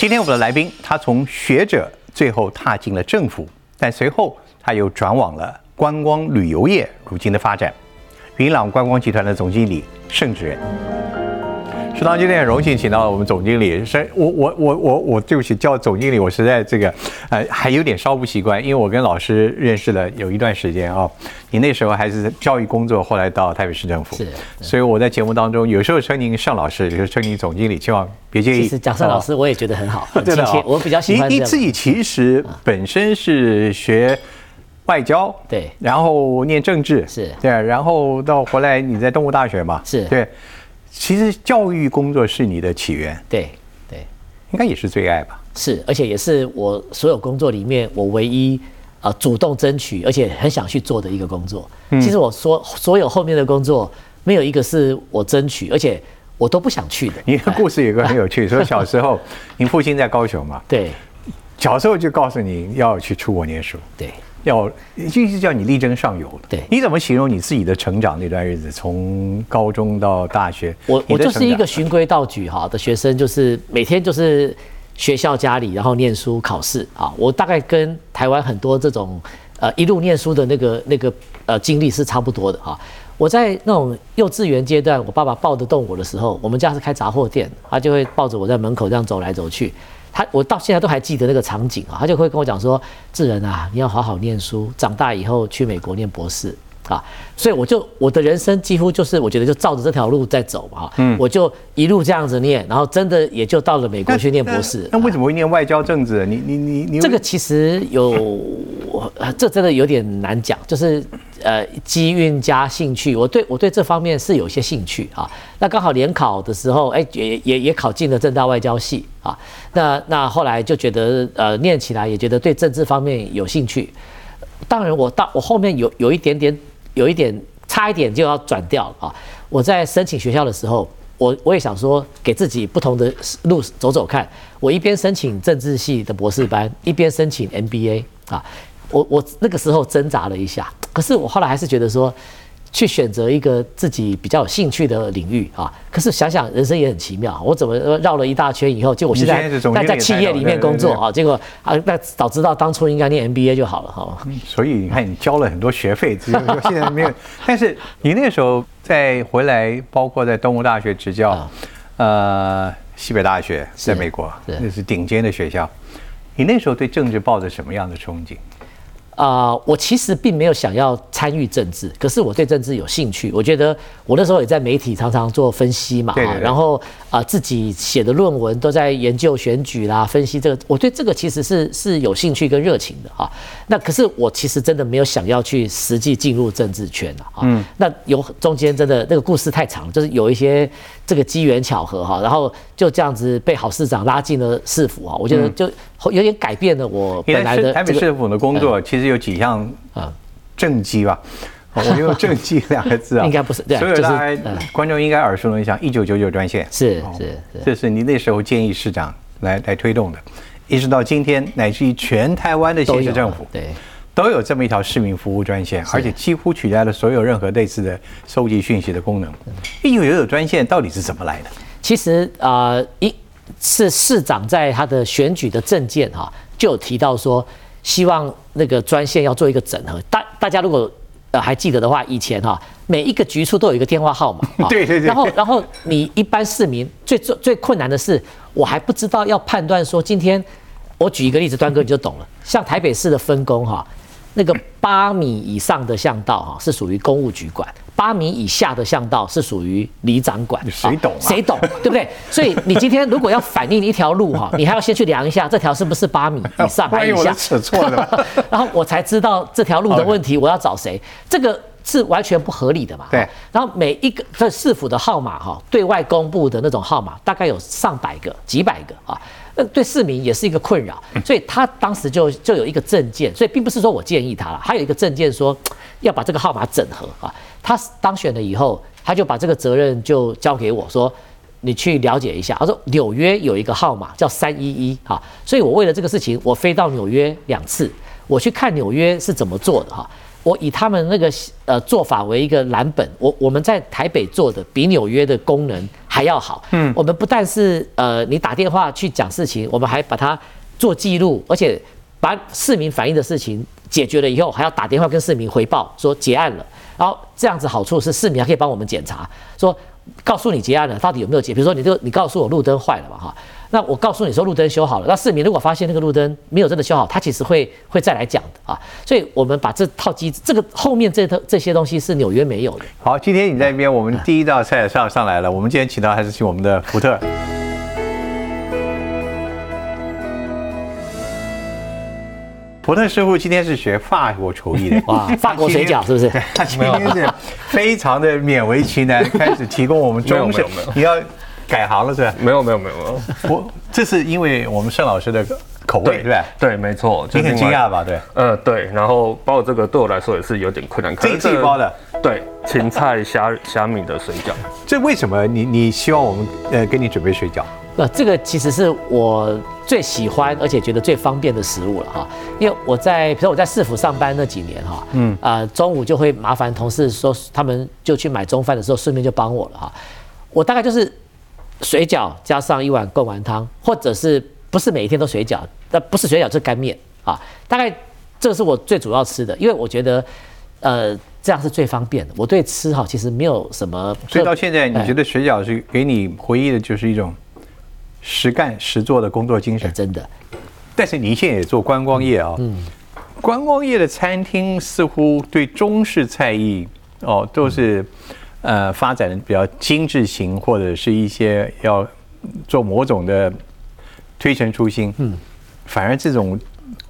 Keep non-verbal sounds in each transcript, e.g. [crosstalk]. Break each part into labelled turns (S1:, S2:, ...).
S1: 今天我们的来宾，他从学者最后踏进了政府，但随后他又转往了观光旅游业，如今的发展。云朗观光集团的总经理盛志仁。食堂今天很荣幸请到了我们总经理，是，我我我我我对不起叫总经理，我实在这个呃还有点稍不习惯，因为我跟老师认识了有一段时间啊，你那时候还是教育工作，后来到台北市政府，
S2: 是，
S1: 所以我在节目当中有时候称您盛老师，有时候称您总经理，希望别介意。
S2: 其实讲盛老师我也觉得很好，[laughs] 很
S1: 真的
S2: 亲切，我比较喜欢
S1: 你你自己其实本身是学外交，
S2: 对。
S1: 然后念政治，
S2: 是。
S1: 对，然后到回来你在东吴大学嘛，
S2: 是。
S1: 对。其实教育工作是你的起源，
S2: 对对。
S1: 应该也是最爱吧？
S2: 是，而且也是我所有工作里面我唯一呃主动争取，而且很想去做的一个工作。其实我说所有后面的工作没有一个是我争取，而且我都不想去的。
S1: 你的故事有个很有趣，[laughs] 说小时候您父亲在高雄嘛，
S2: 对。
S1: 小时候就告诉你要去出国念书，
S2: 对，
S1: 要就是叫你力争上游的。
S2: 对
S1: 你怎么形容你自己的成长那段日子？从高中到大学，
S2: 我我就是一个循规蹈矩哈的学生，就是每天就是学校家里，然后念书考试啊。我大概跟台湾很多这种呃一路念书的那个那个呃经历是差不多的哈。我在那种幼稚园阶段，我爸爸抱得动我的时候，我们家是开杂货店，他就会抱着我在门口这样走来走去。他我到现在都还记得那个场景啊，他就会跟我讲说：“智仁啊，你要好好念书，长大以后去美国念博士。”啊，所以我就我的人生几乎就是我觉得就照着这条路在走嘛，嗯，我就一路这样子念，然后真的也就到了美国去念博士。
S1: 那那为什么会念外交政治？你你你你
S2: 这个其实有，呃这真的有点难讲，就是呃机运加兴趣，我对我对这方面是有些兴趣啊。那刚好联考的时候，哎也也也考进了正大外交系啊。那那后来就觉得呃念起来也觉得对政治方面有兴趣。当然我到我后面有有一点点有一点差一点就要转掉啊。我在申请学校的时候。我我也想说，给自己不同的路走走看。我一边申请政治系的博士班，一边申请 MBA 啊。我我那个时候挣扎了一下，可是我后来还是觉得说，去选择一个自己比较有兴趣的领域啊。可是想想人生也很奇妙，我怎么绕了一大圈以后，就我现在
S1: 你现在
S2: 企业里面工作啊，结果啊，那早知道当初应该念 MBA 就好了哈。
S1: 所以你看，你交了很多学费，只是说现在没有。但是你那时候再回来，包括在东吴大学执教，
S2: 啊
S1: 呃，西北大学在美国，
S2: 是
S1: 那是顶尖的学校。你那时候对政治抱着什么样的憧憬？
S2: 啊、我其实并没有想要参与政治，可是我对政治有兴趣。我觉得我那时候也在媒体常常做分析嘛，
S1: 对对对
S2: 啊然后啊、自己写的论文都在研究选举啦，分析这个，我对这个其实是是有兴趣跟热情的哈。那可是我其实真的没有想要去实际进入政治圈啊。嗯，那有中间真的那个故事太长，就是有一些这个机缘巧合哈，然后就这样子被郝市长拉进了市府啊，我觉得就有点改变了我
S1: 你
S2: 本来
S1: 在市台北市府的工作其实有几项
S2: 啊。
S1: 政绩吧？哦我用 [laughs] “政绩”两个字啊，[laughs]
S2: 应该不是对啊
S1: 所有
S2: 就是
S1: 大家
S2: 嗯。
S1: 观众应该耳熟能详，一九九九专线。哦。
S2: 是是。是
S1: 这是你那时候建议市长来来推动的，一直到今天，乃至于全台湾的
S2: 都有
S1: 县市政府
S2: 对。
S1: 都有这么一条市民服务专线，而且几乎取代了所有任何类似的收集讯息的功能。一九九九专线到底是怎么来的？
S2: 其实啊，呃一是市长在他的选举的政见哈，就有提到说，希望那个专线要做一个整合。大大家如果呃还记得的话，以前哈每一个局处都有一个电话号码，[laughs] 哈
S1: 对对对
S2: 然后然后你一般市民最最最困难的是，我还不知道要判断说今天，我举一个例子，端哥你就懂了。像台北市的分工哈，那个八米以上的巷道哈是属于公务局管，八米以下的巷道是属于里长管。
S1: 谁懂啊 [laughs]
S2: 谁懂，对不对？所以你今天如果要反映一条路哈，你还要先去量一下这条是不是八米以上还
S1: 万一
S2: 以下，
S1: 我的尺错了 [laughs]
S2: 然后我才知道这条路的问题，我要找谁。这个是完全不合理的嘛？
S1: 对。
S2: 然后每一个这市府的号码哈，对外公布的那种号码大概有上百个、几百个啊。那对市民也是一个困扰，所以他当时就就有一个证件，所以并不是说我建议他了，还有一个证件说要把这个号码整合啊。他当选了以后，他就把这个责任就交给我说。你去了解一下，他说纽约有一个号码叫三一一哈，所以我为了这个事情，我飞到纽约两次，我去看纽约是怎么做的哈。我以他们那个呃做法为一个蓝本，我我们在台北做的比纽约的功能还要好。嗯，我们不但是呃你打电话去讲事情，我们还把它做记录，而且把市民反映的事情解决了以后，还要打电话跟市民回报说结案了。然后这样子好处是市民还可以帮我们检查，说告诉你结案了到底有没有结。比如说你这你告诉我路灯坏了嘛哈。那我告诉你说路灯修好了，那市民如果发现那个路灯没有真的修好，他其实会会再来讲的啊。所以我们把这套机制，这个后面这套这些东西是纽约没有的。
S1: 好，今天你在那边，我们第一道菜上上来了。我们今天请到还是请我们的福特。福特师傅今天是学法国厨艺的
S2: 哇，[laughs] 法国水饺是不是？[laughs]
S1: 他今天是非常的勉为其难，开始提供我们中式。[laughs] 你要。改行了是吧？
S3: 没有没有没有没有，
S1: 我这是因为我们盛老师的口味，对吧？
S3: 对，没错。
S1: 你很惊讶吧？对，
S3: 呃，对。然后包括这个对我来说也是有点困难。
S1: 自己包的？
S3: 对，芹菜虾虾米的水饺。
S1: 这为什么你你希望我们呃给你准备水饺？
S2: 那这个其实是我最喜欢而且觉得最方便的食物了哈。因为我在比如我在市府上班那几年哈，嗯啊中午就会麻烦同事说他们就去买中饭的时候顺便就帮我了哈。我大概就是。水饺加上一碗贡丸汤，或者是不是每一天都水饺？那不是水饺就，是干面啊。大概这个是我最主要吃的，因为我觉得，呃，这样是最方便的。我对吃哈其实没有什么。
S1: 所以到现在，你觉得水饺是给你回忆的就是一种实干实做的工作精神？
S2: 真的。
S1: 但是你现在也做观光业啊，嗯，观光业的餐厅似乎对中式菜艺哦都是。呃，发展的比较精致型，或者是一些要做某种的推陈出新，嗯，反而这种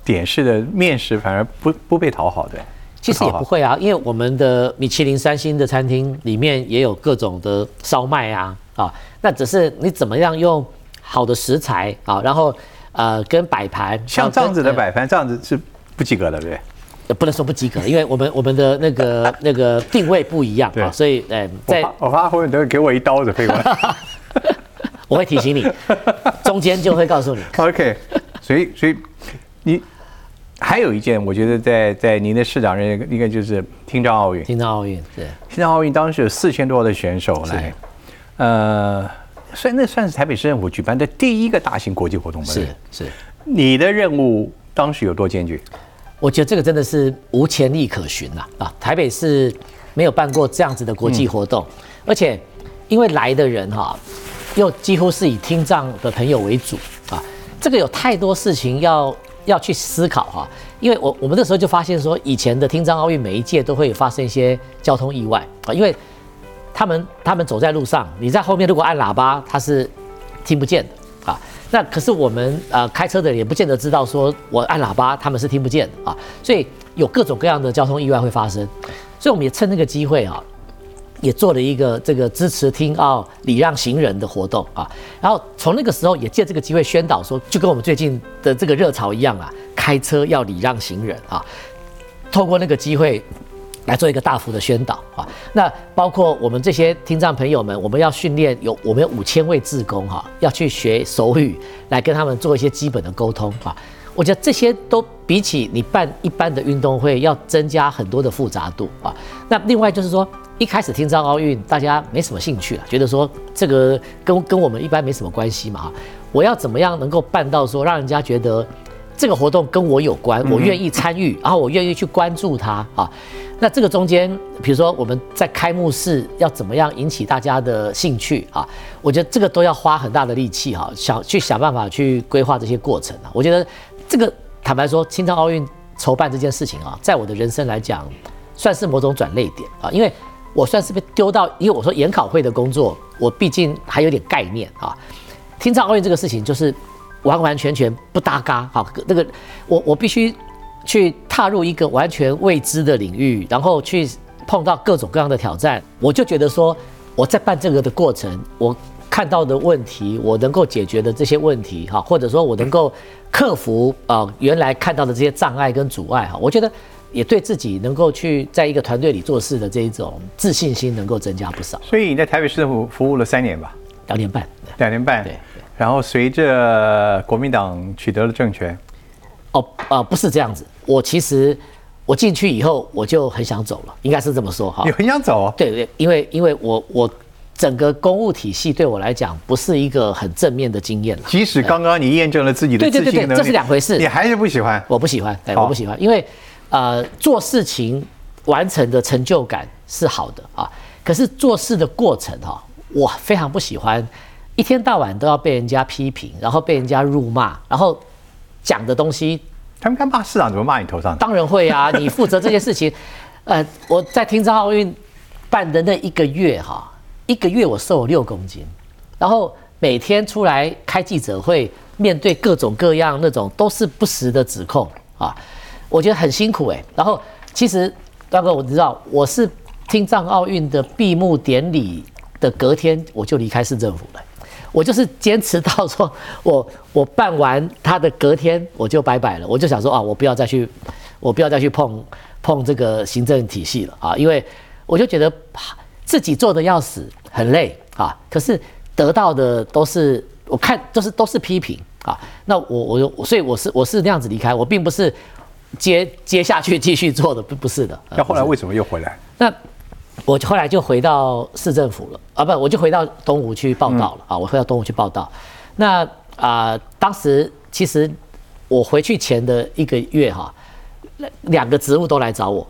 S1: 点式的面食反而不不被讨好的。
S2: 其实也不会啊，因为我们的米其林三星的餐厅里面也有各种的烧麦啊，啊，那只是你怎么样用好的食材啊，然后呃跟摆盘，
S1: 像这样子的摆盘，这样子是不及格的，对不对？
S2: 不能说不及格，因为我们我们的那个 [laughs] 那个定位不一样啊，所以哎，
S1: 在我怕后面等会给我一刀子，废话，[laughs]
S2: 我会提醒你，[laughs] 中间就会告诉你。
S1: OK，所以所以你还有一件，我觉得在在您的市长任应该就是听障奥运，
S2: 听障奥运对，
S1: 听障奥运当时有四千多的选手来，呃，所以那算是台北市政府举办的第一个大型国际活动吧？
S2: 是是，
S1: 你的任务当时有多艰巨？
S2: 我觉得这个真的是无前例可循呐！啊，台北市没有办过这样子的国际活动，而且因为来的人哈，又几乎是以听障的朋友为主啊，这个有太多事情要要去思考哈。因为我我们那时候就发现说，以前的听障奥运每一届都会发生一些交通意外啊，因为他们他们走在路上，你在后面如果按喇叭，他是听不见的啊。那可是我们呃开车的人也不见得知道，说我按喇叭他们是听不见的啊，所以有各种各样的交通意外会发生，所以我们也趁那个机会啊，也做了一个这个支持听啊礼让行人的活动啊，然后从那个时候也借这个机会宣导说，就跟我们最近的这个热潮一样啊，开车要礼让行人啊，透过那个机会。来做一个大幅的宣导啊！那包括我们这些听障朋友们，我们要训练有我们有五千位志工哈，要去学手语，来跟他们做一些基本的沟通啊。我觉得这些都比起你办一般的运动会要增加很多的复杂度啊。那另外就是说，一开始听障奥运大家没什么兴趣了，觉得说这个跟跟我们一般没什么关系嘛我要怎么样能够办到说让人家觉得这个活动跟我有关，我愿意参与，然后我愿意去关注它啊？那这个中间，比如说我们在开幕式要怎么样引起大家的兴趣啊？我觉得这个都要花很大的力气哈，想去想办法去规划这些过程啊。我觉得这个坦白说，青藏奥运筹办这件事情啊，在我的人生来讲，算是某种转泪点啊，因为我算是被丢到，因为我说研考会的工作，我毕竟还有点概念啊。青藏奥运这个事情就是完完全全不搭嘎好，那个我我必须。去踏入一个完全未知的领域，然后去碰到各种各样的挑战，我就觉得说我在办这个的过程，我看到的问题，我能够解决的这些问题，哈，或者说我能够克服啊原来看到的这些障碍跟阻碍，哈，我觉得也对自己能够去在一个团队里做事的这一种自信心能够增加不少。
S1: 所以你在台北市政府服务了三年吧？
S2: 两年半。
S1: 两年半。
S2: 对。
S1: 然后随着国民党取得了政权。
S2: 哦，呃，不是这样子。我其实，我进去以后我就很想走了，应该是这么说哈
S1: 你。很想走，
S2: 对对，因为因为我我整个公务体系对我来讲不是一个很正面的经验了。
S1: 即使刚刚你验证了自己的
S2: 对对对
S1: 自信能力，
S2: 对这是两回事
S1: 你还是不喜欢。
S2: 我不喜欢，对，我不喜欢，因为呃，做事情完成的成就感是好的啊，可是做事的过程哈、我非常不喜欢，一天到晚都要被人家批评，然后被人家辱骂，然后讲的东西
S1: 他们敢骂市长，怎么骂你头上？[laughs]
S2: 当然会啊，你负责这件事情。呃，我在听障奥运办的那一个月哈，一个月我瘦了六公斤，然后每天出来开记者会，面对各种各样那种都是不实的指控啊，我觉得很辛苦哎、然后其实大哥，我知道我是听障奥运的闭幕典礼的隔天我就离开市政府了。我就是坚持到说，我我办完他的隔天我就拜拜了，我就想说啊，我不要再去，我不要再去碰碰这个行政体系了啊，因为我就觉得啊自己做的要死，很累啊，可是得到的都是我看都是都是批评啊，那我我我所以我是我是那样子离开，我并不是接接下去继续做的，不不是的。
S1: 那后来为什么又回来？
S2: 那我后来就回到市政府了啊，不，我就回到东吴去报道了啊，我回到东吴去报道。那啊、当时其实我回去前的一个月哈，两个职务都来找我，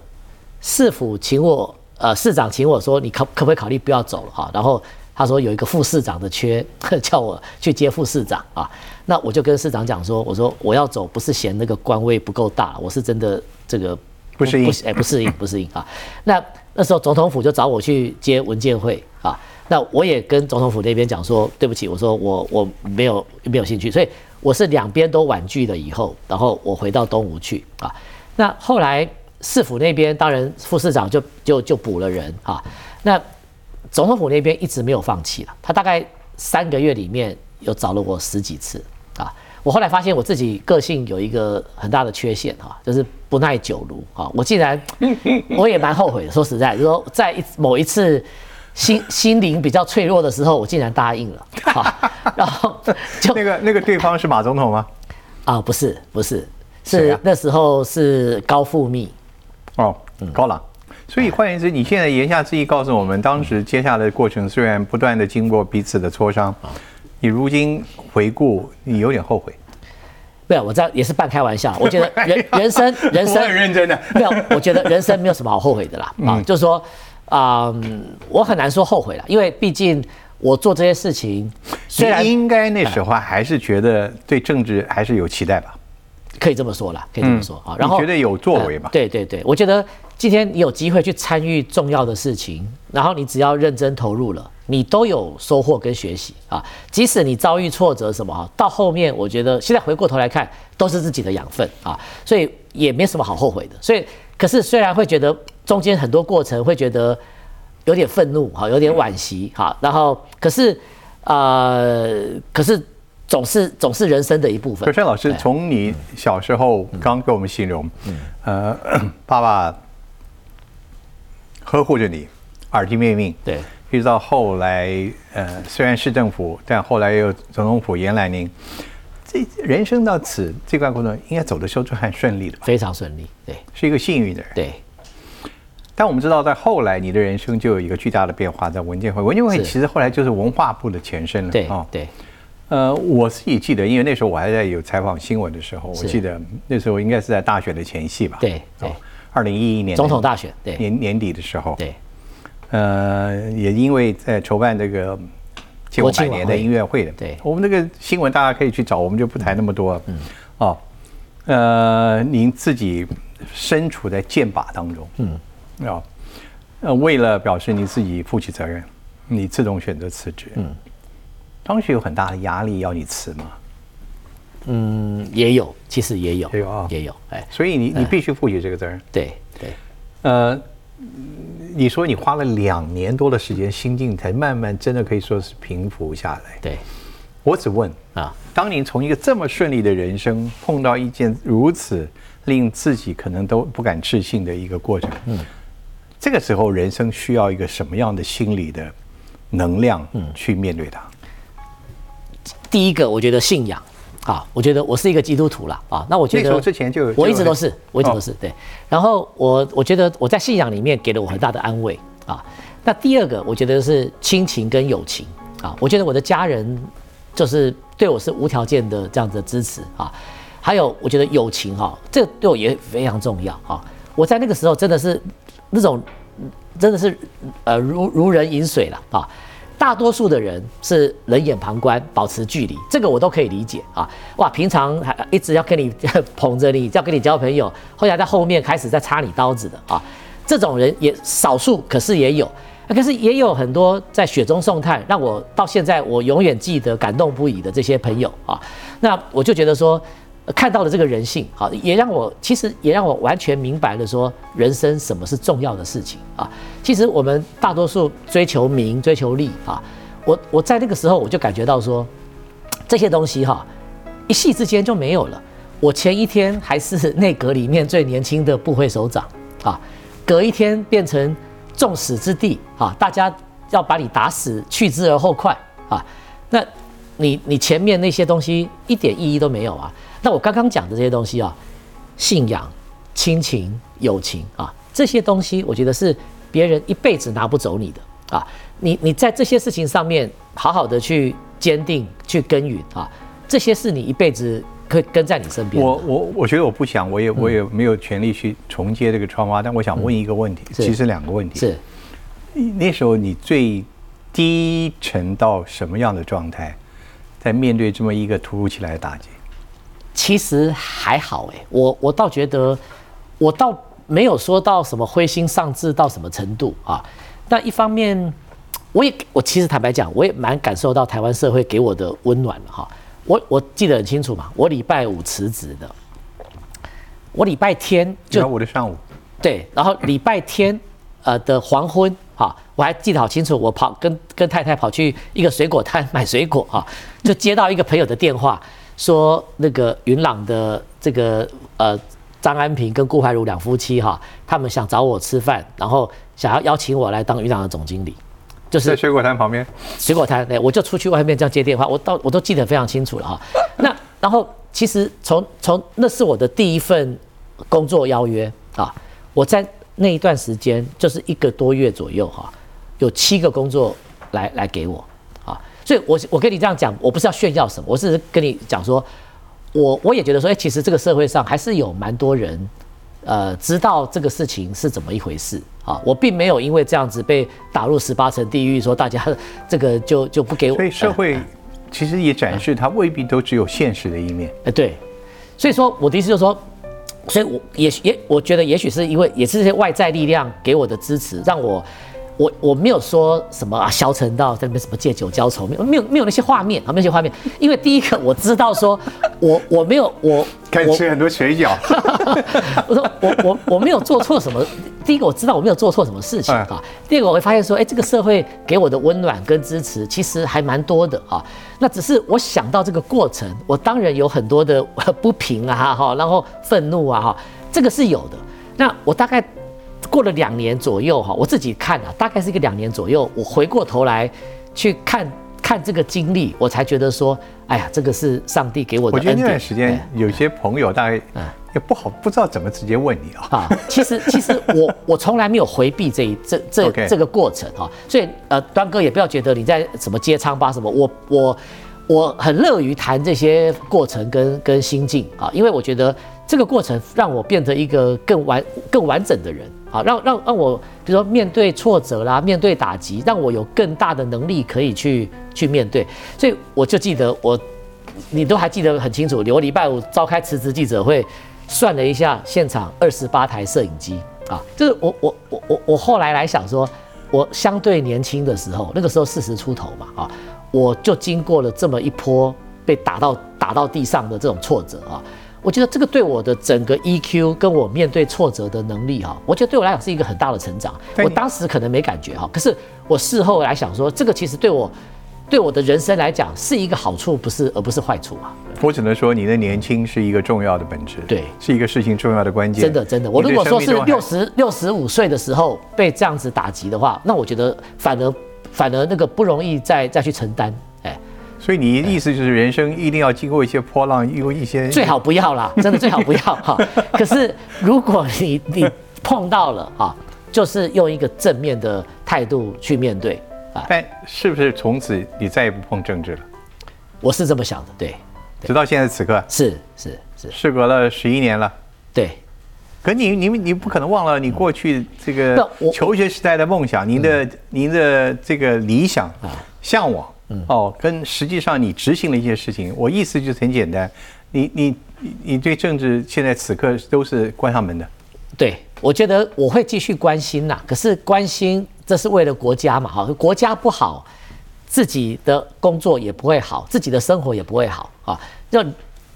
S2: 市府请我，呃，市长请我说，你可可不可以考虑不要走了哈？然后他说有一个副市长的缺，[laughs] 叫我去接副市长啊。那我就跟市长讲说，我说我要走，不是嫌那个官位不够大，我是真的这个
S1: 不适应
S2: 哎，不适应，[laughs] 不适应啊。那那时候总统府就找我去接文件会啊，那我也跟总统府那边讲说，对不起，我说我我没有没有兴趣，所以我是两边都婉拒了以后，然后我回到东吴去啊。那后来市府那边当然副市长就就就补了人啊，那总统府那边一直没有放弃了，他大概三个月里面有找了我十几次。我后来发现我自己个性有一个很大的缺陷哈、就是不耐久炉啊。我竟然 [laughs] 我也蛮后悔的，说实在，就是说在一某一次心心灵比较脆弱的时候，我竟然答应了啊，[laughs] 然后就
S1: 那个那个对方是马总统吗？
S2: 啊不是不是是那时候是高富密。
S1: 哦，
S2: 嗯
S1: 高朗。所以换言之，你现在言下之意告诉我们，当时接下来的过程虽然不断的经过彼此的磋商，
S2: 啊
S1: 你如今回顾，你有点后悔。
S2: 没有，我这也是半开玩笑。我觉得 [laughs] 人人生人生
S1: 很认真的
S2: 没有，我觉得人生没有什么好后悔的啦。啊，就是说，啊、嗯我很难说后悔了，因为毕竟我做这些事情，虽然
S1: 应该那时候还是觉得对政治还是有期待吧？
S2: 可以这么说了，可以这么说啊。然后
S1: 觉得有作为
S2: 呃
S1: 吧？
S2: 对对对，我觉得今天你有机会去参与重要的事情，然后你只要认真投入了，你都有收获跟学习啊。即使你遭遇挫折什么啊，到后面我觉得现在回过头来看，都是自己的养分啊，所以也没什么好后悔的。所以，可是虽然会觉得中间很多过程会觉得有点愤怒哈，有点惋惜哈，然后可是呃，可是总是总是人生的一部分。
S1: 可是老师
S2: 对，
S1: 从你小时候刚给我们形容，呃，[coughs] 爸爸呵护着你，耳提面命，
S2: 对
S1: 一直到后来，呃，虽然市政府，但后来又总统府延揽您，这人生到此这段过程，应该走的时候就很顺利的吧？
S2: 非常顺利，对
S1: 是一个幸运的人。
S2: 对。
S1: 但我们知道，在后来你的人生就有一个巨大的变化，在文件会，文件会其实后来就是文化部的前身了。
S2: 对
S1: 哦
S2: 对，
S1: 呃，我自己记得，因为那时候我还在有采访新闻的时候，我记得那时候应该是在大选的前夕吧？
S2: 对对
S1: 哦，二零一一年
S2: 总统大选，对。
S1: 年年底的时候，
S2: 对。
S1: 呃，也因为在筹办这个建国百年的音乐会的，
S2: 对。
S1: 我们这个新闻大家可以去找，我们就不谈那么多了。嗯，哦，呃，您自己身处在剑靶当中，嗯，啊、呃，为了表示你自己负起责任，你自动选择辞职，嗯，当时有很大的压力要你辞吗？
S2: 嗯，也有，其实也有，
S1: 也有啊。
S2: 也有，哎，
S1: 所以你你必须负起这个责任。
S2: 对对。
S1: 呃，你说你花了两年多的时间，心境才慢慢真的可以说是平复下来。
S2: 对。
S1: 我只问，
S2: 啊，
S1: 当您从一个这么顺利的人生碰到一件如此令自己可能都不敢置信的一个过程，嗯，这个时候人生需要一个什么样的心理的能量，嗯，去面对它？
S2: 第一个我觉得信仰啊，我觉得我是一个基督徒啦啊，那我觉得
S1: 那时候之前就
S2: 我一直都是，我一直都是对。然后我我觉得我在信仰里面给了我很大的安慰啊。那第二个，我觉得是亲情跟友情啊，我觉得我的家人就是对我是无条件的这样子的支持啊。还有，我觉得友情哈，这个对我也非常重要啊。我在那个时候真的是那种真的是呃如如人饮水了啊。大多数的人是冷眼旁观，保持距离，这个我都可以理解啊。哇，平常还一直要跟你捧着你，要跟你交朋友，后来在后面开始在插你刀子的啊，这种人也少数，可是也有，可是也有很多在雪中送炭，让我到现在我永远记得感动不已的这些朋友啊。那我就觉得说。看到了这个人性，好，也让我其实也让我完全明白了说人生什么是重要的事情啊。其实我们大多数追求名、追求利啊，我我在那个时候我就感觉到说这些东西哈，一夕之间就没有了。我前一天还是内阁里面最年轻的部会首长啊，隔一天变成众矢之的啊，大家要把你打死，去之而后快啊。那你你前面那些东西一点意义都没有啊。那我刚刚讲的这些东西啊，信仰、亲情、友情啊，这些东西，我觉得是别人一辈子拿不走你的啊。你你在这些事情上面好好的去坚定、去耕耘啊，这些是你一辈子可以跟在你身边。
S1: 我我我觉得我不想，我也我也没有权利去重接这个窗花，但我想问一个问题，其实两个问题。
S2: 是，
S1: 那时候你最低沉到什么样的状态，在面对这么一个突如其来的打击？
S2: 其实还好哎，我我倒觉得，我倒没有说到什么灰心丧志到什么程度啊。但一方面，我也我其实坦白讲，我也蛮感受到台湾社会给我的温暖了哈。我我记得很清楚嘛，我礼拜五辞职的，我礼拜天
S1: 就我的上午，
S2: 对，然后礼拜天呃的黄昏哈，我还记得好清楚，我跑跟跟太太跑去一个水果摊买水果哈，就接到一个朋友的电话。说那个云朗的这个呃张安平跟顾怀如两夫妻哈，他们想找我吃饭，然后想要邀请我来当云朗的总经理，
S1: 就是在水果摊旁边。
S2: 水果摊，对，我就出去外面这样接电话，我到我都记得非常清楚了哈。那然后其实从从那是我的第一份工作邀约啊，我在那一段时间就是一个多月左右哈，有七个工作来来给我。所以，我我跟你这样讲，我不是要炫耀什么，我是跟你讲说，我我也觉得说，哎，其实这个社会上还是有蛮多人，呃，知道这个事情是怎么一回事啊。我并没有因为这样子被打入十八层地狱，说大家这个就就不给我。
S1: 所以社会其实也展示它未必都只有现实的一面。
S2: 哎，对。所以说我的意思就是说，所以我也也我觉得也许是因为也是这些外在力量给我的支持，让我。我我没有说什么啊，消沉到在那边什么借酒浇愁，没有没有没有那些画面啊，那些画面。因为第一个我知道说，我我没有我
S1: 开始吃很多水饺。[laughs]
S2: 我说我我我没有做错什么。第一个我知道我没有做错什么事情啊。第二个我会发现说，哎，这个社会给我的温暖跟支持其实还蛮多的啊。那只是我想到这个过程，我当然有很多的 [laughs] 不平啊哈，然后愤怒啊哈，这个是有的。那我大概。过了两年左右哈，我自己看啊，大概是一个两年左右。我回过头来去看看这个经历，我才觉得说，哎呀，这个是上帝给我的。
S1: 我觉得那段时间有些朋友大概也不好，不知道怎么直接问你啊。
S2: 啊，其实其实我 [laughs] 我从来没有回避这一这这这个过程哈，所以呃，端哥也不要觉得你在什么接仓吧什么，我我我很乐于谈这些过程跟跟心境啊，因为我觉得这个过程让我变成一个更完更完整的人。好，让让让我，比如说面对挫折啦，面对打击，让我有更大的能力可以去去面对。所以我就记得我，你都还记得很清楚。我礼拜五召开辞职记者会，算了一下，现场二十八台摄影机啊，就是我我我我我后来来想说，我相对年轻的时候，那个时候四十出头嘛啊，我就经过了这么一波被打到打到地上的这种挫折啊。我觉得这个对我的整个 EQ 跟我面对挫折的能力哈，我觉得对我来讲是一个很大的成长。我当时可能没感觉哈，可是我事后来想说，这个其实对我对我的人生来讲是一个好处，不是而不是坏处啊。
S1: 我只能说你的年轻是一个重要的本质，
S2: 对，
S1: 是一个事情重要的关键。
S2: 真的真的，我如果说是六十六十五岁的时候被这样子打击的话，那我觉得反而反而那个不容易再再去承担。哎，
S1: 所以你的意思就是人生一定要经过一些波浪，有一些
S2: 最好不要啦，[laughs] 真的最好不要哈。可是如果你你碰到了哈，就是用一个正面的态度去面对啊。
S1: 但是不是从此你再也不碰政治了？
S2: 我是这么想的，对，
S1: 直到现在此刻，
S2: 是是是，
S1: 事隔了十一年了。
S2: 对。
S1: 可你你你不可能忘了你过去这个求学时代的梦想，您的您的这个理想
S2: 啊
S1: 向往哦，跟实际上你执行了一些事情。我意思就是很简单，你你你你对政治现在此刻都是关上门的。
S2: 对，我觉得我会继续关心呐。可是关心这是为了国家嘛，哈，国家不好，自己的工作也不会好，自己的生活也不会好啊。要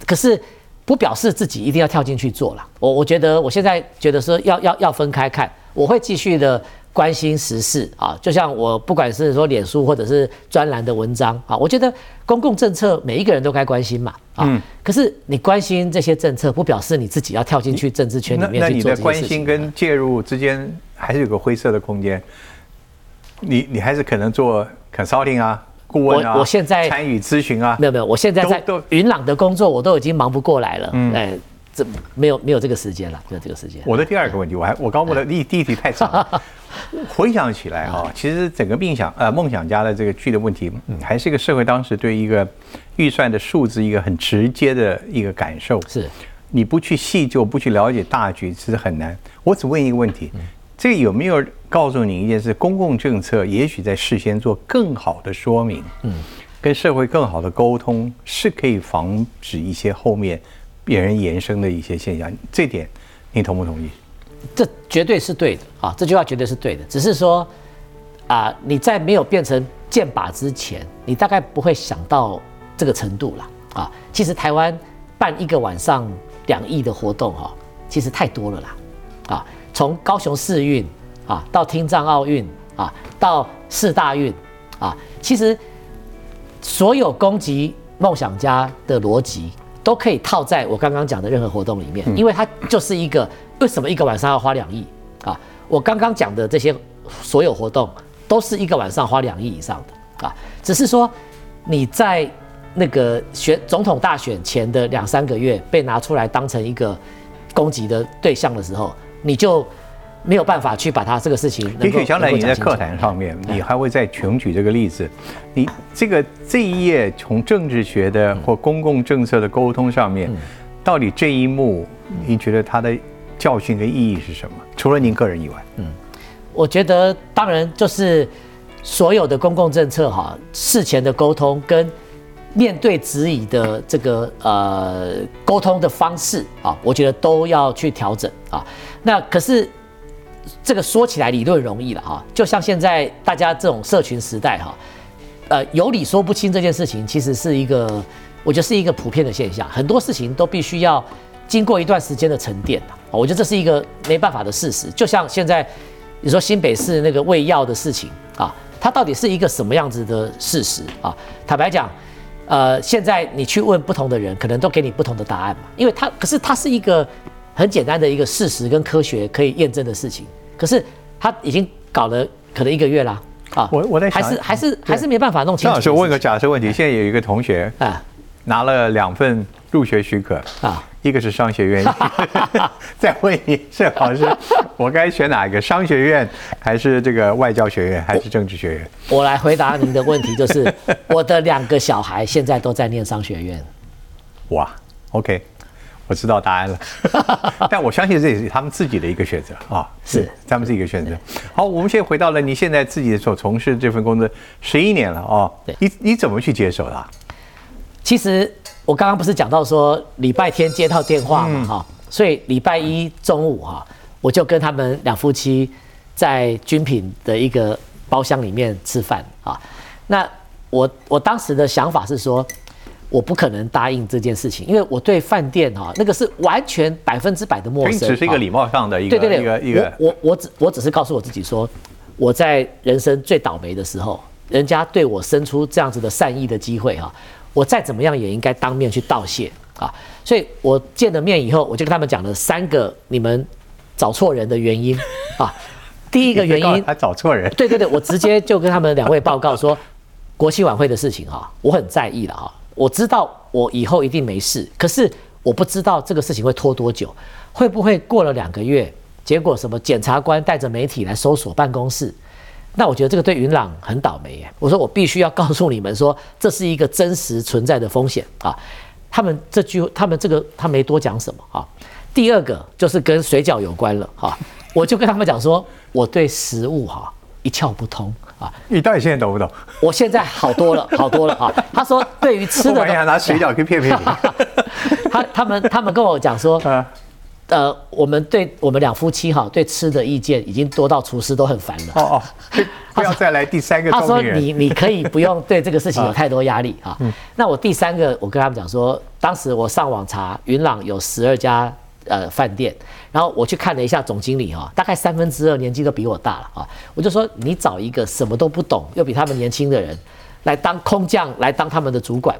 S2: 可是不表示自己一定要跳进去做了。我我觉得我现在觉得说要要要分开看，我会继续的关心时事啊，就像我不管是说脸书或者是专栏的文章啊，我觉得公共政策每一个人都该关心嘛啊。可是你关心这些政策，不表示你自己要跳进去政治圈里
S1: 那
S2: 面去做这些事情。
S1: 心跟介入之间还是有个灰色的空间。你你还是可能做 consulting 啊，顾问啊，
S2: 我我现在
S1: 参与咨询啊
S2: 没，有没有，我现在在云朗的工作我都已经忙不过来了，哎，这没有没有这个时间了，没有这个时间。
S1: 我的第二个问题，我还我刚问的第第一题太长了。回想起来哈、其实整个梦想呃梦想家的这个剧的问题，还是一个社会当时对一个预算的数字一个很直接的一个感受。
S2: 是
S1: 你不去细究，不去了解大局，其实很难。我只问一个问题，这个有没有告诉你一件事？公共政策也许在事先做更好的说明，嗯，跟社会更好的沟通，是可以防止一些后面别人延伸的一些现象。这点你同不同意？
S2: 这绝对是对的啊，这句话绝对是对的。只是说啊，你在没有变成剑靶之前，你大概不会想到这个程度啦啊。其实台湾办一个晚上两亿的活动哈、其实太多了啦啊。从高雄市运啊，到听障奥运啊，到四大运啊，其实所有攻击梦想家的逻辑都可以套在我刚刚讲的任何活动里面，因为它就是一个为什么一个晚上要花两亿啊？我刚刚讲的这些所有活动都是一个晚上花两亿以上的啊，只是说你在那个选总统大选前的两三个月被拿出来当成一个攻击的对象的时候，你就没有办法去把它这个事情。
S1: 也许将来你在课堂上面，你还会再穷举这个例子。你这个这一页从政治学的或公共政策的沟通上面，到底这一幕，您觉得它的教训跟意义是什么？除了您个人以外，嗯。
S2: 我觉得当然就是所有的公共政策哈，事前的沟通跟面对质疑的这个呃沟通的方式啊，我觉得都要去调整啊。那可是这个说起来理论容易了哈，就像现在大家这种社群时代哈，呃有理说不清这件事情，其实是一个我觉得是一个普遍的现象，很多事情都必须要经过一段时间的沉淀。我觉得这是一个没办法的事实。就像现在你说新北市那个喂药的事情啊，它到底是一个什么样子的事实啊？坦白讲，呃，现在你去问不同的人，可能都给你不同的答案嘛，因为它可是它是一个很简单的一个事实跟科学可以验证的事情，可是它已经搞了可能一个月啦。
S1: 我我在想
S2: 还是还是还是没办法弄清楚。
S1: 张老师我问个假设问题：现在有一个同学
S2: 啊
S1: 拿了两份入学许可，
S2: 啊，
S1: 一个是商学院，[laughs] 再问你，郑老师，[laughs] 我该选哪一个？商学院还是这个外交学院，还是政治学院？
S2: 我来回答您的问题，就是我的两个小孩现在都在念商学院。
S1: 哇，OK，我知道答案了，[laughs] 但我相信这也是他们自己的一个选择啊，
S2: 是
S1: 他们自己的选择。好，我们现在回到了你现在自己所从事这份工作十一年了啊
S2: 对，
S1: 你你怎么去接手的啊？
S2: 其实我刚刚不是讲到说礼拜天接到电话嘛，哈、所以礼拜一中午哈、我就跟他们两夫妻在军品的一个包厢里面吃饭啊。那我我当时的想法是说，我不可能答应这件事情，因为我对饭店哈、那个是完全百分之百的陌生，啊
S1: 只是一个礼貌上的一个
S2: 对对对，
S1: 一个一个
S2: 我我我只我只是告诉我自己说，我在人生最倒霉的时候，人家对我伸出这样子的善意的机会哈、我再怎么样也应该当面去道谢啊。所以我见了面以后，我就跟他们讲了三个你们找错人的原因啊。第一个原因，[laughs]
S1: 他找错人，
S2: 对对对，我直接就跟他们两位报告说，国庆晚会的事情哈，我很在意了哈。我知道我以后一定没事，可是我不知道这个事情会拖多久，会不会过了两个月，结果什么检察官带着媒体来搜索办公室？那我觉得这个对云朗很倒霉耶。我说我必须要告诉你们说，这是一个真实存在的风险啊。他们这句，他们这个他没多讲什么啊。第二个就是跟水饺有关了哈，我就跟他们讲说，我对食物哈一窍不通啊。
S1: 你到底现在懂不懂？
S2: 我现在好多了，[laughs] 好多了啊。他说对于吃的，[laughs]
S1: 我想拿水饺去骗骗你。
S2: 他他们他们跟我讲说。[laughs] 呃，我们对我们两夫妻哈，对吃的意见已经多到厨师都很烦了。哦哦，
S1: 不要再来第三个。
S2: 他说你你可以不用对这个事情有太多压力啊。那我第三个，我跟他们讲说，当时我上网查云朗有十二家呃饭店，然后我去看了一下总经理哈，大概三分之二年纪都比我大了啊。我就说你找一个什么都不懂又比他们年轻的人来当空降来当他们的主管，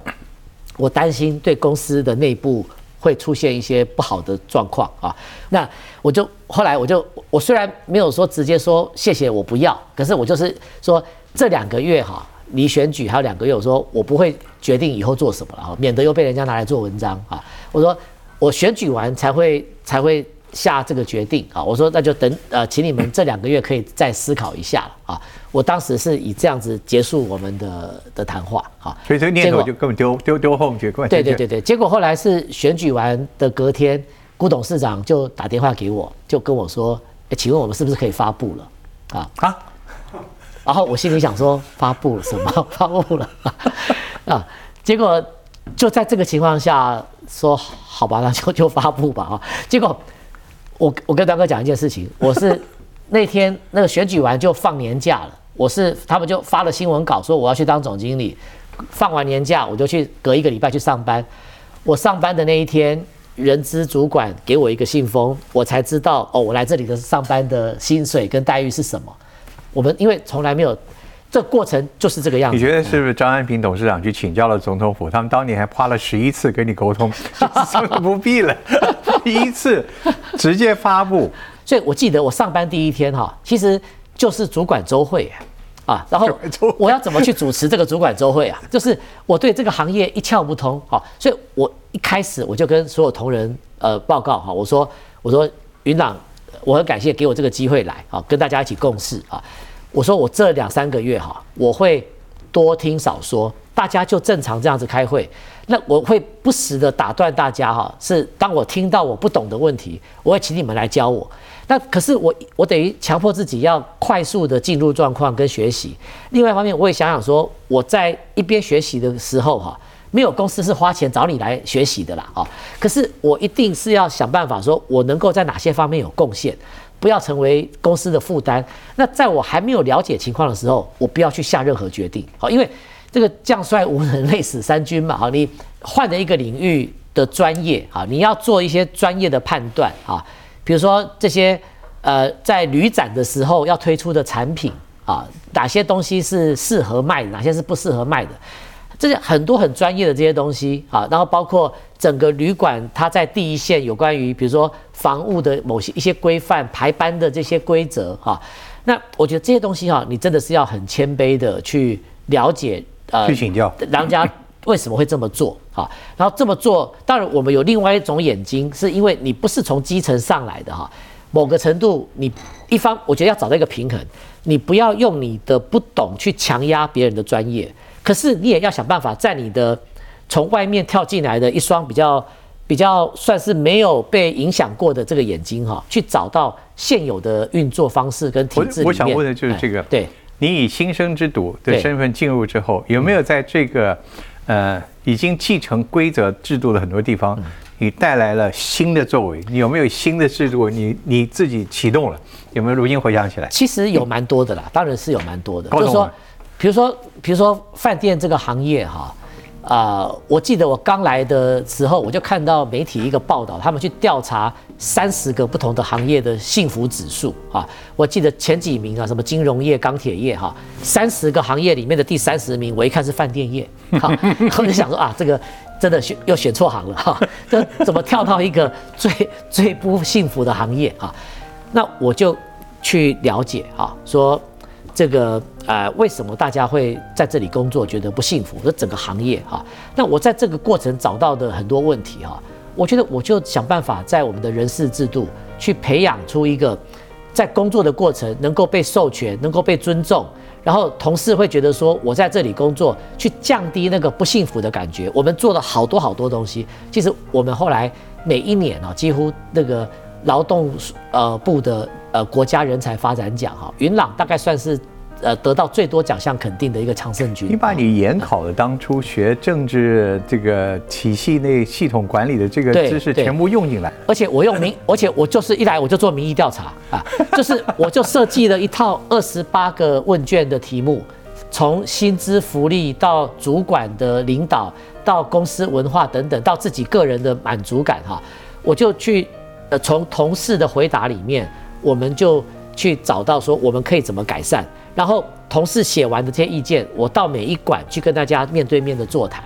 S2: 我担心对公司的内部。会出现一些不好的状况啊，那我就后来我就我虽然没有说直接说谢谢我不要，可是我就是说这两个月哈离选举还有两个月，我说我不会决定以后做什么了哈，免得又被人家拿来做文章啊。我说我选举完才会才会。下这个决定啊，我说那就等呃，请你们这两个月可以再思考一下了啊。我当时是以这样子结束我们的的谈话啊，
S1: 所以这个念头就根本丢丢丢后去，
S2: 对对对对。结果后来是选举完的隔天，古董事长就打电话给我，就跟我说：“哎，请问我们是不是可以发布了？”啊啊！[laughs] 然后我心里想说：“发布了什么？发布了 [laughs] 啊？”结果就在这个情况下说：“好吧，那就就发布吧。”啊，结果。我我跟大哥讲一件事情，[laughs] 我是那天那个选举完就放年假了，我是他们就发了新闻稿说我要去当总经理，放完年假我就去隔一个礼拜去上班，我上班的那一天，人资主管给我一个信封，我才知道哦，我来这里的上班的薪水跟待遇是什么。我们因为从来没有。这过程就是这个样子。
S1: 你觉得是不是张安平董事长去请教了总统府？他们当年还花了十一次跟你沟通，[laughs] 不必了，[laughs] 第一次直接发布。
S2: 所以我记得我上班第一天哈，其实就是主管周会啊，然后我要怎么去主持这个主管周会啊？就是我对这个行业一窍不通，哈，所以我一开始我就跟所有同仁呃报告哈，我说我说云朗，我很感谢给我这个机会来啊，跟大家一起共事啊。我说我这两三个月哈，我会多听少说，大家就正常这样子开会。那我会不时的打断大家哈，是当我听到我不懂的问题，我会请你们来教我。那可是我我等于强迫自己要快速的进入状况跟学习。另外一方面，我也想想说，我在一边学习的时候哈，没有公司是花钱找你来学习的啦啊。可是我一定是要想办法说，我能够在哪些方面有贡献。不要成为公司的负担。那在我还没有了解情况的时候，我不要去下任何决定。好，因为这个将帅无能，累死三军嘛。好，你换了一个领域的专业，好，你要做一些专业的判断啊。比如说这些呃，在旅展的时候要推出的产品啊，哪些东西是适合卖，哪些是不适合卖的。这些很多很专业的这些东西啊，然后包括整个旅馆它在第一线有关于比如说房屋的某些一些规范排班的这些规则哈，那我觉得这些东西哈，你真的是要很谦卑的去了解
S1: 呃，去请教
S2: 人家为什么会这么做哈，然后这么做，当然我们有另外一种眼睛，是因为你不是从基层上来的哈，某个程度你一方我觉得要找到一个平衡，你不要用你的不懂去强压别人的专业。可是你也要想办法，在你的从外面跳进来的一双比较比较算是没有被影响过的这个眼睛哈，去找到现有的运作方式跟体制
S1: 我我想问的就是这个，
S2: 对，
S1: 你以新生之犊的身份进入之后，有没有在这个呃已经继承规则制度的很多地方，你带来了新的作为？你有没有新的制度？你你自己启动了？有没有如今回想起来？
S2: 其实有蛮多的啦，当然是有蛮多的，就是说。比如说，比如说饭店这个行业哈，啊，我记得我刚来的时候，我就看到媒体一个报道，他们去调查三十个不同的行业的幸福指数啊。我记得前几名啊，什么金融业、钢铁业哈，三十个行业里面的第三十名，我一看是饭店业，哈，[laughs] 我就想说啊，这个真的选又选错行了哈，这怎么跳到一个最最不幸福的行业啊？那我就去了解哈，说。这个呃，为什么大家会在这里工作觉得不幸福？这整个行业哈，那我在这个过程找到的很多问题哈，我觉得我就想办法在我们的人事制度去培养出一个在工作的过程能够被授权、能够被尊重，然后同事会觉得说我在这里工作，去降低那个不幸福的感觉。我们做了好多好多东西，其实我们后来每一年啊，几乎那个劳动呃部的。呃，国家人才发展奖哈，云朗大概算是呃得到最多奖项肯定的一个常胜军。
S1: 你把你研考的当初学政治这个体系内系统管理的这个知识全部用进来，
S2: 而且我用民，[laughs] 而且我就是一来我就做民意调查啊，就是我就设计了一套二十八个问卷的题目，从薪资福利到主管的领导，到公司文化等等，到自己个人的满足感哈，我就去呃从同事的回答里面。我们就去找到说我们可以怎么改善，然后同事写完的这些意见，我到每一馆去跟大家面对面的座谈，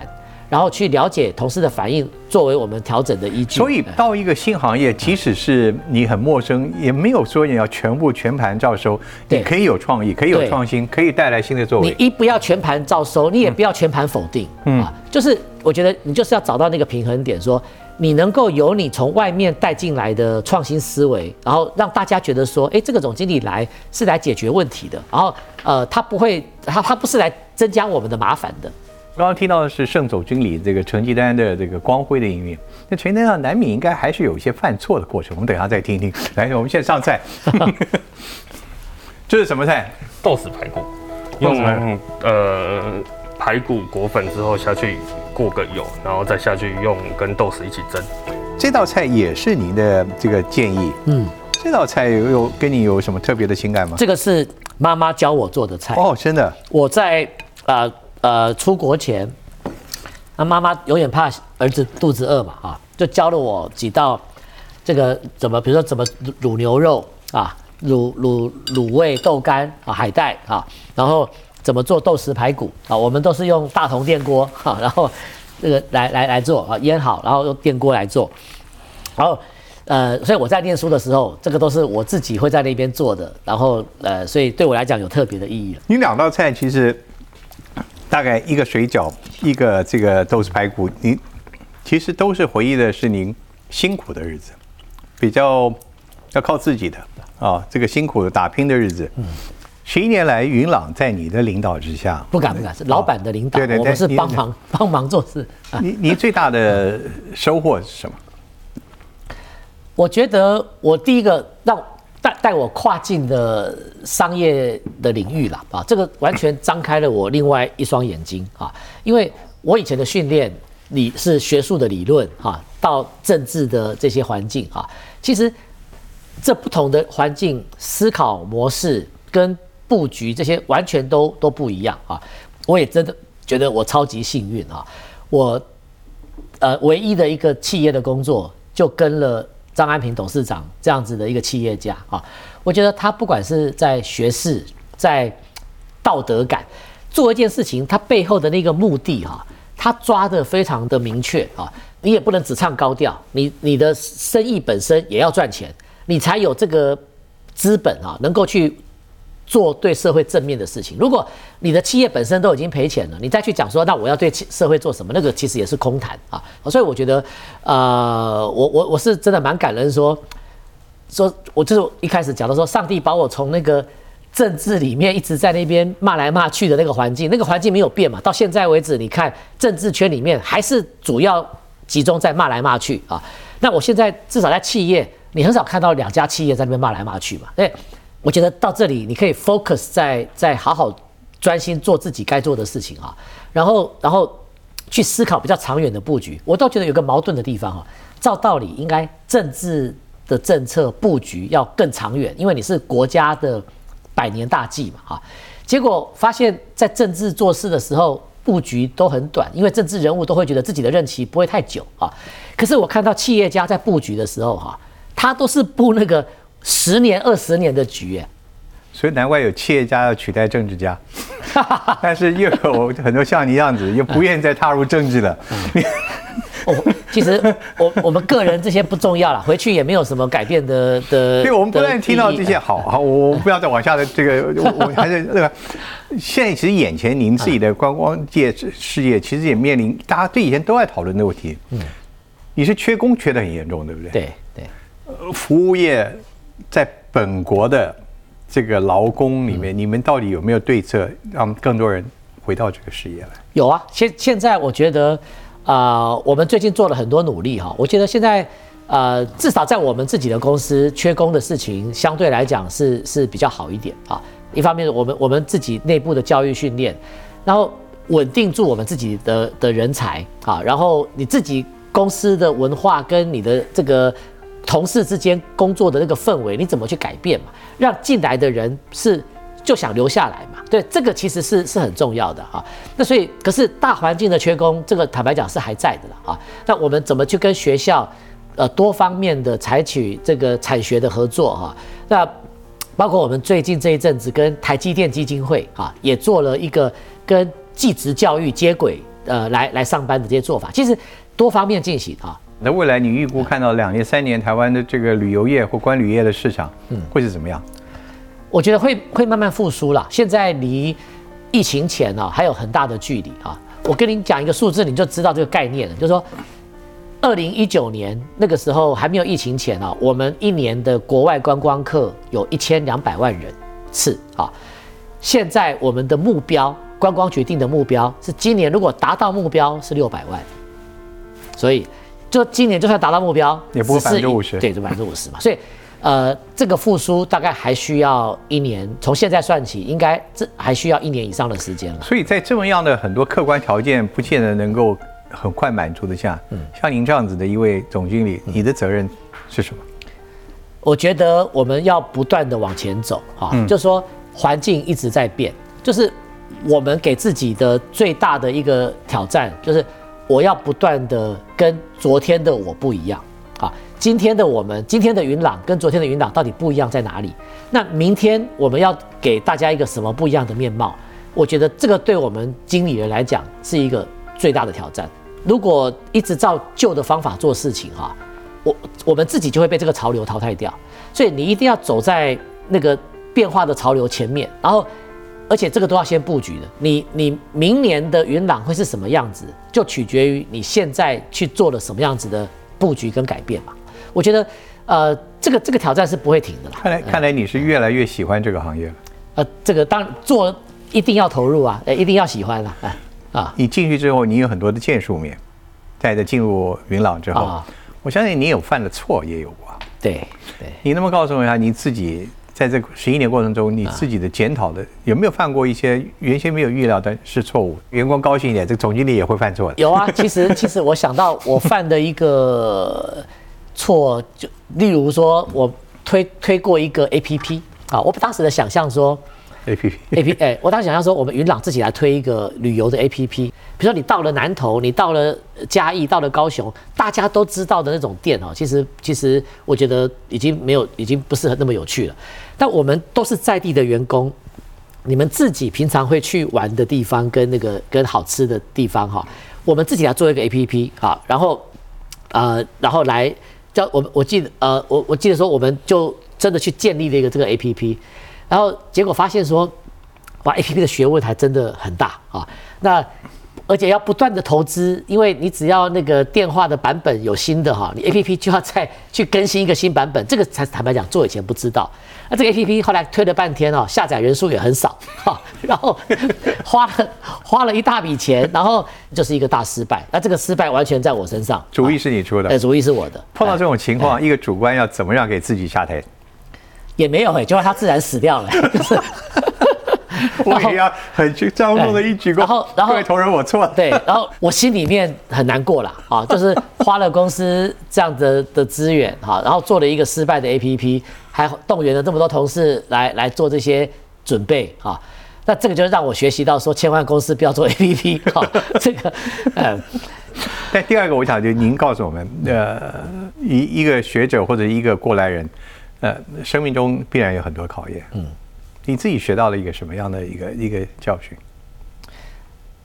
S2: 然后去了解同事的反应，作为我们调整的依据。
S1: 所以到一个新行业，即使是你很陌生，也没有说你要全部全盘照收，你可以有创意，可以有创新，可以带来新的作为。
S2: 你一不要全盘照收，你也不要全盘否定，嗯，就是我觉得你就是要找到那个平衡点，说。你能够有你从外面带进来的创新思维，然后让大家觉得说，哎，这个总经理来是来解决问题的，然后呃，他不会，他他不是来增加我们的麻烦的。
S1: 刚刚听到的是盛总经理这个成绩单的这个光辉的一面，那成绩单上难免应该还是有一些犯错的过程，我们等一下再听一听。来，我们现在上菜，[laughs] 这是什么菜？
S3: 豆豉排骨，用呃排骨裹粉之后下去。过个油，然后再下去用跟豆豉一起蒸。
S1: 这道菜也是您的这个建议。嗯，这道菜有有跟你有什么特别的情感吗？
S2: 这个是妈妈教我做的菜。
S1: 哦，真的。
S2: 我在呃呃出国前，那妈妈有点怕儿子肚子饿嘛，啊，就教了我几道这个怎么，比如说怎么卤牛肉啊，卤卤卤味豆干啊，海带啊，然后。怎么做豆豉排骨啊？我们都是用大铜电锅 [laughs] 哈，然后这个来来来做啊，腌好，然后用电锅来做。然后呃，所以我在念书的时候，这个都是我自己会在那边做的。然后呃，所以对我来讲有特别的意义了。
S1: 你两道菜其实大概一个水饺，一个这个豆豉排骨，您其实都是回忆的是您辛苦的日子，比较要靠自己的啊，这个辛苦的打拼的日子。嗯。十一年来，云朗在你的领导之下，
S2: 不敢不敢，是老板的领导，我们是帮忙帮忙做事。
S1: 你你最大的收获是什么？
S2: 我觉得我第一个让带带我跨境的商业的领域了啊，这个完全张开了我另外一双眼睛啊，因为我以前的训练你是学术的理论哈，到政治的这些环境啊，其实这不同的环境思考模式跟布局这些完全都都不一样啊！我也真的觉得我超级幸运啊！我呃唯一的一个企业的工作就跟了张安平董事长这样子的一个企业家啊！我觉得他不管是在学识，在道德感，做一件事情，他背后的那个目的哈，他抓的非常的明确啊！你也不能只唱高调，你你的生意本身也要赚钱，你才有这个资本啊，能够去。做对社会正面的事情。如果你的企业本身都已经赔钱了，你再去讲说，那我要对社会做什么？那个其实也是空谈啊。所以我觉得，呃，我我我是真的蛮感恩，说说我就是一开始讲的说，上帝把我从那个政治里面一直在那边骂来骂去的那个环境，那个环境没有变嘛。到现在为止，你看政治圈里面还是主要集中在骂来骂去啊。那我现在至少在企业，你很少看到两家企业在那边骂来骂去嘛。对。我觉得到这里，你可以 focus 在在好好专心做自己该做的事情啊，然后然后去思考比较长远的布局。我倒觉得有个矛盾的地方哈，照道理应该政治的政策布局要更长远，因为你是国家的百年大计嘛哈。结果发现，在政治做事的时候布局都很短，因为政治人物都会觉得自己的任期不会太久啊。可是我看到企业家在布局的时候哈，他都是布那个。十年、二十年的局，哎，
S1: 所以难怪有企业家要取代政治家，[laughs] 但是又有很多像你样子，又不愿意再踏入政治了。[laughs]
S2: 哦，其实我我们个人这些不重要了，回去也没有什么改变的的。
S1: 对，我们不
S2: 的
S1: 但听到这些，好好，我我不要再往下的这个，[laughs] 我我还是那个。现在其实眼前您自己的观光界事业，其实也面临大家对以前都在讨论的问题。嗯，你是缺工缺的很严重，对不对？。
S2: 对对，
S1: 服务业在本国的这个劳工里面，你们到底有没有对策，让更多人回到这个事业来？
S2: 有啊。现现在我觉得，啊，我们最近做了很多努力哈。我觉得现在，呃，至少在我们自己的公司，缺工的事情相对来讲是是比较好一点啊。一方面，我们我们自己内部的教育训练，然后稳定住我们自己的的人才啊，然后你自己公司的文化跟你的这个同事之间工作的那个氛围，你怎么去改变嘛？让进来的人是就想留下来嘛？对，这个其实是是很重要的哈。那所以，可是大环境的缺工，这个坦白讲是还在的了啊。那我们怎么去跟学校呃多方面的采取这个产学的合作哈？那包括我们最近这一阵子跟台积电基金会啊，也做了一个跟技职教育接轨，呃，来来上班的这些做法，其实多方面进行啊。
S1: 那未来你预估看到两年、三年台湾的这个旅游业或关旅业的市场，嗯，会是怎么样？
S2: 我觉得会会慢慢复苏了。现在离疫情前呢、还有很大的距离啊。我跟你讲一个数字，你就知道这个概念了，就是说，二零一九年那个时候还没有疫情前啊，我们一年的国外观光客有一千两百万人次啊。现在我们的目标，观光决定的目标是今年如果达到目标是六百万，所以就今年就算达到目标，
S1: 也不是
S2: 百分
S1: 之五十
S2: 对，就百分之五十嘛。所以呃，这个复苏大概还需要一年，从现在算起，应该这还需要一年以上的时间了。
S1: 所以在这么样的很多客观条件不见得能够很快满足的下，嗯，像您这样子的一位总经理，你的责任是什么？
S2: 我觉得我们要不断的往前走啊，就是说环境一直在变，就是我们给自己的最大的一个挑战，就是我要不断的跟昨天的我不一样啊。今天的我们，今天的云朗跟昨天的云朗到底不一样在哪里？那明天我们要给大家一个什么不一样的面貌？我觉得这个对我们经理人来讲是一个最大的挑战。如果一直照旧的方法做事情哈、我我们自己就会被这个潮流淘汰掉。所以你一定要走在那个变化的潮流前面，然后而且这个都要先布局的。你你明年的云朗会是什么样子，就取决于你现在去做了什么样子的布局跟改变嘛。我觉得呃这个这个挑战是不会停的啦。
S1: 看来看来你是越来越喜欢这个行业了。
S2: 呃这个当做一定要投入啊，呃一定要喜欢啦，哎啊
S1: 你进去之后，你有很多的建树面，在在进入云朗之后，
S2: 啊
S1: 我相信你有犯的错也有过。
S2: 对对。
S1: 你能不能告诉我一下，你自己在这十一年过程中，你自己的检讨的有没有犯过一些原先没有预料的是错误？员工高兴一点，这个总经理也会犯错的。
S2: 有啊，其实 [laughs] 其实我想到我犯的一个错，就例如说我推推过一个 A P P 啊，我当时的想象说
S1: A P P
S2: A P 哎，我当时想要说我们云朗自己来推一个旅游的 A P P，比如说你到了南投，你到了嘉义，到了高雄，大家都知道的那种店哦，其实其实我觉得已经没有，已经不是那么有趣了。但我们都是在地的员工，你们自己平常会去玩的地方跟那个跟好吃的地方哈，我们自己来做一个 A P P 啊，然后呃，然后来叫我们，我记得呃，我我记得说我们就真的去建立了一个这个 A P P，然后结果发现说，哇，A P P 的学问还真的很大啊，那。而且要不断的投资，因为你只要那个电话的版本有新的哈，你 A P P 就要再去更新一个新版本，这个才坦白讲做以前不知道。那这个 A P P 后来推了半天哦，下载人数也很少哈，然后花了花了一大笔钱，然后就是一个大失败。那这个失败完全在我身上，
S1: 主意是你出
S2: 呃，
S1: 的。
S2: 主意是我的。
S1: 碰到这
S2: 哎
S1: 种情况，一个主观要怎么样给自己下台？
S2: 也没有哎、就让他自然死掉了，就是。
S1: 我也要很去张重的一鞠躬。
S2: 然后然后
S1: 各位同仁，我错了。
S2: 对，然后我心里面很难过啦，啊，就是花了公司这样的的资源哈，然后做了一个失败的 APP，还动员了这么多同事来来做这些准备啊，那这个就让我学习到说，千万公司不要做 APP 哈，[laughs] 这个，嗯，
S1: 但第二个，我想就您告诉我们，呃，一一个学者或者一个过来人，呃，生命中必然有很多考验。嗯，你自己学到了一个什么样的一个一个教训？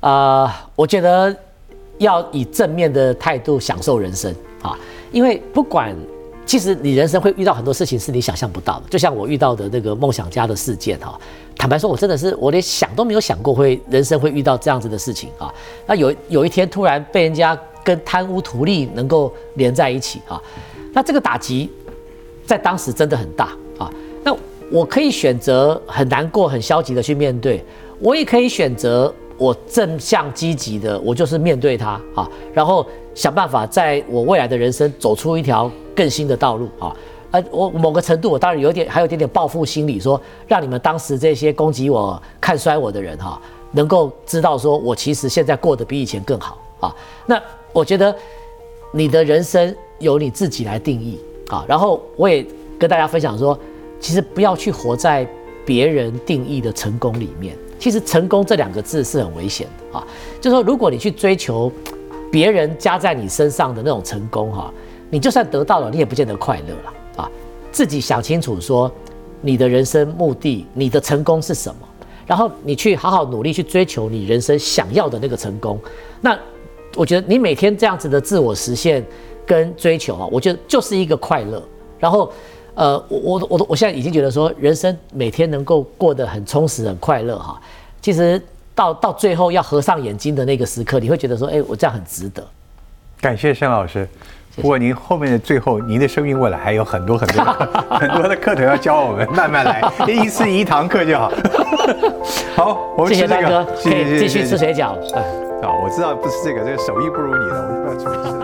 S2: 啊、我觉得要以正面的态度享受人生啊，因为不管。其实你人生会遇到很多事情是你想象不到的，就像我遇到的那个梦想家的事件哈。坦白说，我真的是我连想都没有想过会人生会遇到这样子的事情啊。那有有一天突然被人家跟贪污图利能够连在一起啊，那这个打击在当时真的很大啊。那我可以选择很难过、很消极的去面对，我也可以选择我正向积极的，我就是面对它啊，然后想办法在我未来的人生走出一条。更新的道路啊，呃，我某个程度我当然有点还有点点报复心理，说让你们当时这些攻击我、看衰我的人哈，能够知道说我其实现在过得比以前更好啊。那我觉得你的人生由你自己来定义啊。然后我也跟大家分享说，其实不要去活在别人定义的成功里面。其实成功这两个字是很危险的啊，就是说如果你去追求别人加在你身上的那种成功哈。你就算得到了，你也不见得快乐了啊！自己想清楚，说你的人生目的，你的成功是什么，然后你去好好努力去追求你人生想要的那个成功。那我觉得你每天这样子的自我实现跟追求啊，我觉得就是一个快乐。然后，呃，我我我我现在已经觉得说，人生每天能够过得很充实、很快乐哈。其实到到最后要合上眼睛的那个时刻，你会觉得说，哎，我这样很值得。
S1: 感谢申老师。不过您后面的最后，您的生命未来还有很多很多 [laughs] 很多的课程要教我们，慢慢来，一次一堂课就好。[laughs] 好，我
S2: 们谢谢大哥，可以继续吃水饺。
S1: 啊，我知道不是这个，这个手艺不如你的，我就不要出去了。